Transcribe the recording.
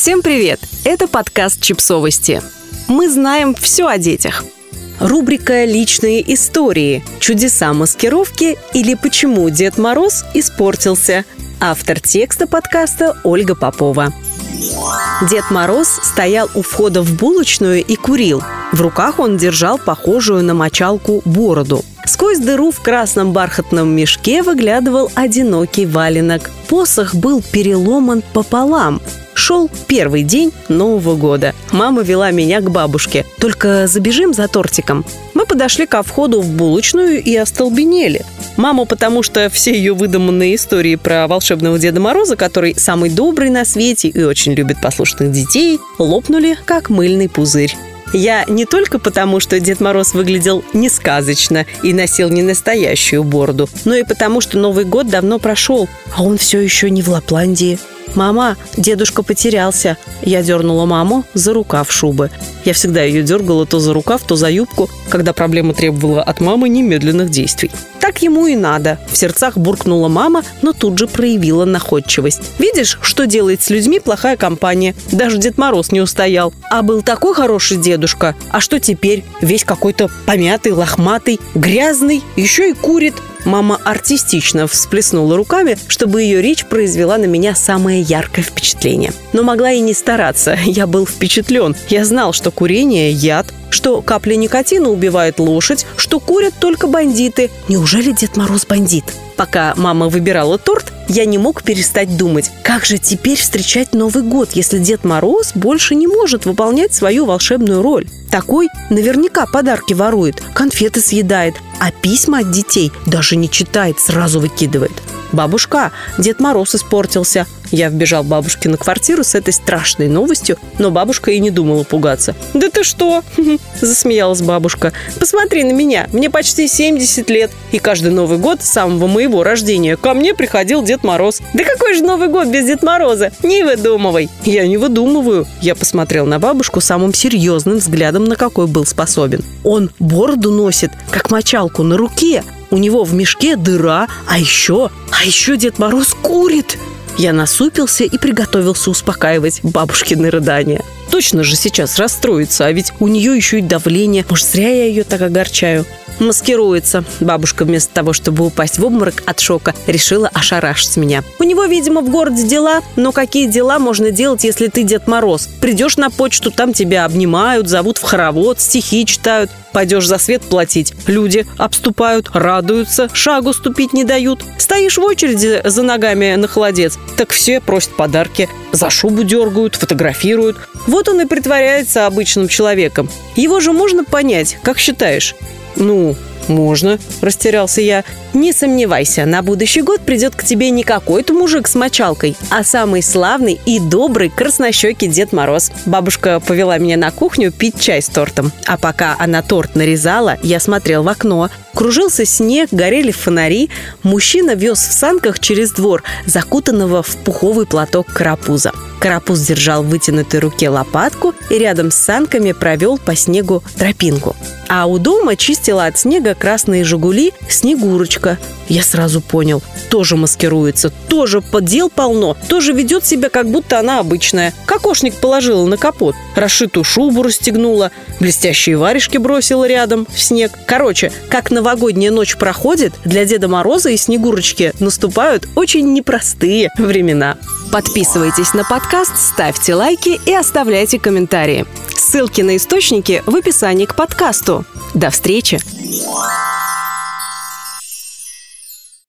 Всем привет! Это подкаст «Чипсовости». Мы знаем все о детях. Рубрика «Личные истории», «Чудеса маскировки» или «Почему Дед Мороз испортился». Автор текста подкаста Ольга Попова. Дед Мороз стоял у входа в булочную и курил. В руках он держал похожую на мочалку бороду. Сквозь дыру в красном бархатном мешке выглядывал одинокий валенок. Посох был переломан пополам. Шел первый день Нового года. Мама вела меня к бабушке. Только забежим за тортиком. Мы подошли ко входу в булочную и остолбенели. Маму, потому что все ее выдуманные истории про волшебного Деда Мороза, который самый добрый на свете и очень любит послушных детей, лопнули, как мыльный пузырь. Я не только потому, что Дед Мороз выглядел не сказочно и носил не настоящую бороду, но и потому, что Новый год давно прошел, а он все еще не в Лапландии. «Мама, дедушка потерялся». Я дернула маму за рукав шубы. Я всегда ее дергала то за рукав, то за юбку, когда проблема требовала от мамы немедленных действий. Так ему и надо. В сердцах буркнула мама, но тут же проявила находчивость. Видишь, что делает с людьми плохая компания. Даже Дед Мороз не устоял. А был такой хороший дедушка. А что теперь? Весь какой-то помятый, лохматый, грязный, еще и курит. Мама артистично всплеснула руками, чтобы ее речь произвела на меня самое яркое впечатление. Но могла и не стараться. Я был впечатлен. Я знал, что курение – яд, что капля никотина убивает лошадь, что курят только бандиты. Неужели Дед Мороз бандит? Пока мама выбирала торт, я не мог перестать думать, как же теперь встречать Новый год, если Дед Мороз больше не может выполнять свою волшебную роль. Такой наверняка подарки ворует, конфеты съедает, а письма от детей даже не читает, сразу выкидывает. «Бабушка, Дед Мороз испортился». Я вбежал бабушке на квартиру с этой страшной новостью, но бабушка и не думала пугаться. «Да ты что?» – засмеялась бабушка. «Посмотри на меня, мне почти 70 лет, и каждый Новый год с самого моего рождения ко мне приходил Дед Мороз. Да какой же Новый год без Дед Мороза? Не выдумывай!» «Я не выдумываю!» Я посмотрел на бабушку самым серьезным взглядом, на какой был способен. «Он бороду носит, как мочалку на руке, у него в мешке дыра, а еще, а еще Дед Мороз курит. Я насупился и приготовился успокаивать бабушкины рыдания. Точно же сейчас расстроится, а ведь у нее еще и давление. Может, зря я ее так огорчаю маскируется. Бабушка вместо того, чтобы упасть в обморок от шока, решила ошарашить меня. У него, видимо, в городе дела, но какие дела можно делать, если ты Дед Мороз? Придешь на почту, там тебя обнимают, зовут в хоровод, стихи читают. Пойдешь за свет платить. Люди обступают, радуются, шагу ступить не дают. Стоишь в очереди за ногами на холодец, так все просят подарки. За шубу дергают, фотографируют. Вот он и притворяется обычным человеком. Его же можно понять, как считаешь? «Ну, можно», – растерялся я. «Не сомневайся, на будущий год придет к тебе не какой-то мужик с мочалкой, а самый славный и добрый краснощекий Дед Мороз». Бабушка повела меня на кухню пить чай с тортом. А пока она торт нарезала, я смотрел в окно. Кружился снег, горели фонари. Мужчина вез в санках через двор, закутанного в пуховый платок карапуза. Карапуз держал в вытянутой руке лопатку и рядом с санками провел по снегу тропинку. А у дома чистила от снега красные «Жигули» Снегурочка. Я сразу понял, тоже маскируется, тоже поддел полно, тоже ведет себя, как будто она обычная. Кокошник положила на капот, расшитую шубу расстегнула, блестящие варежки бросила рядом в снег. Короче, как новогодняя ночь проходит, для Деда Мороза и Снегурочки наступают очень непростые времена. Подписывайтесь на подкаст, ставьте лайки и оставляйте комментарии. Ссылки на источники в описании к подкасту. До встречи!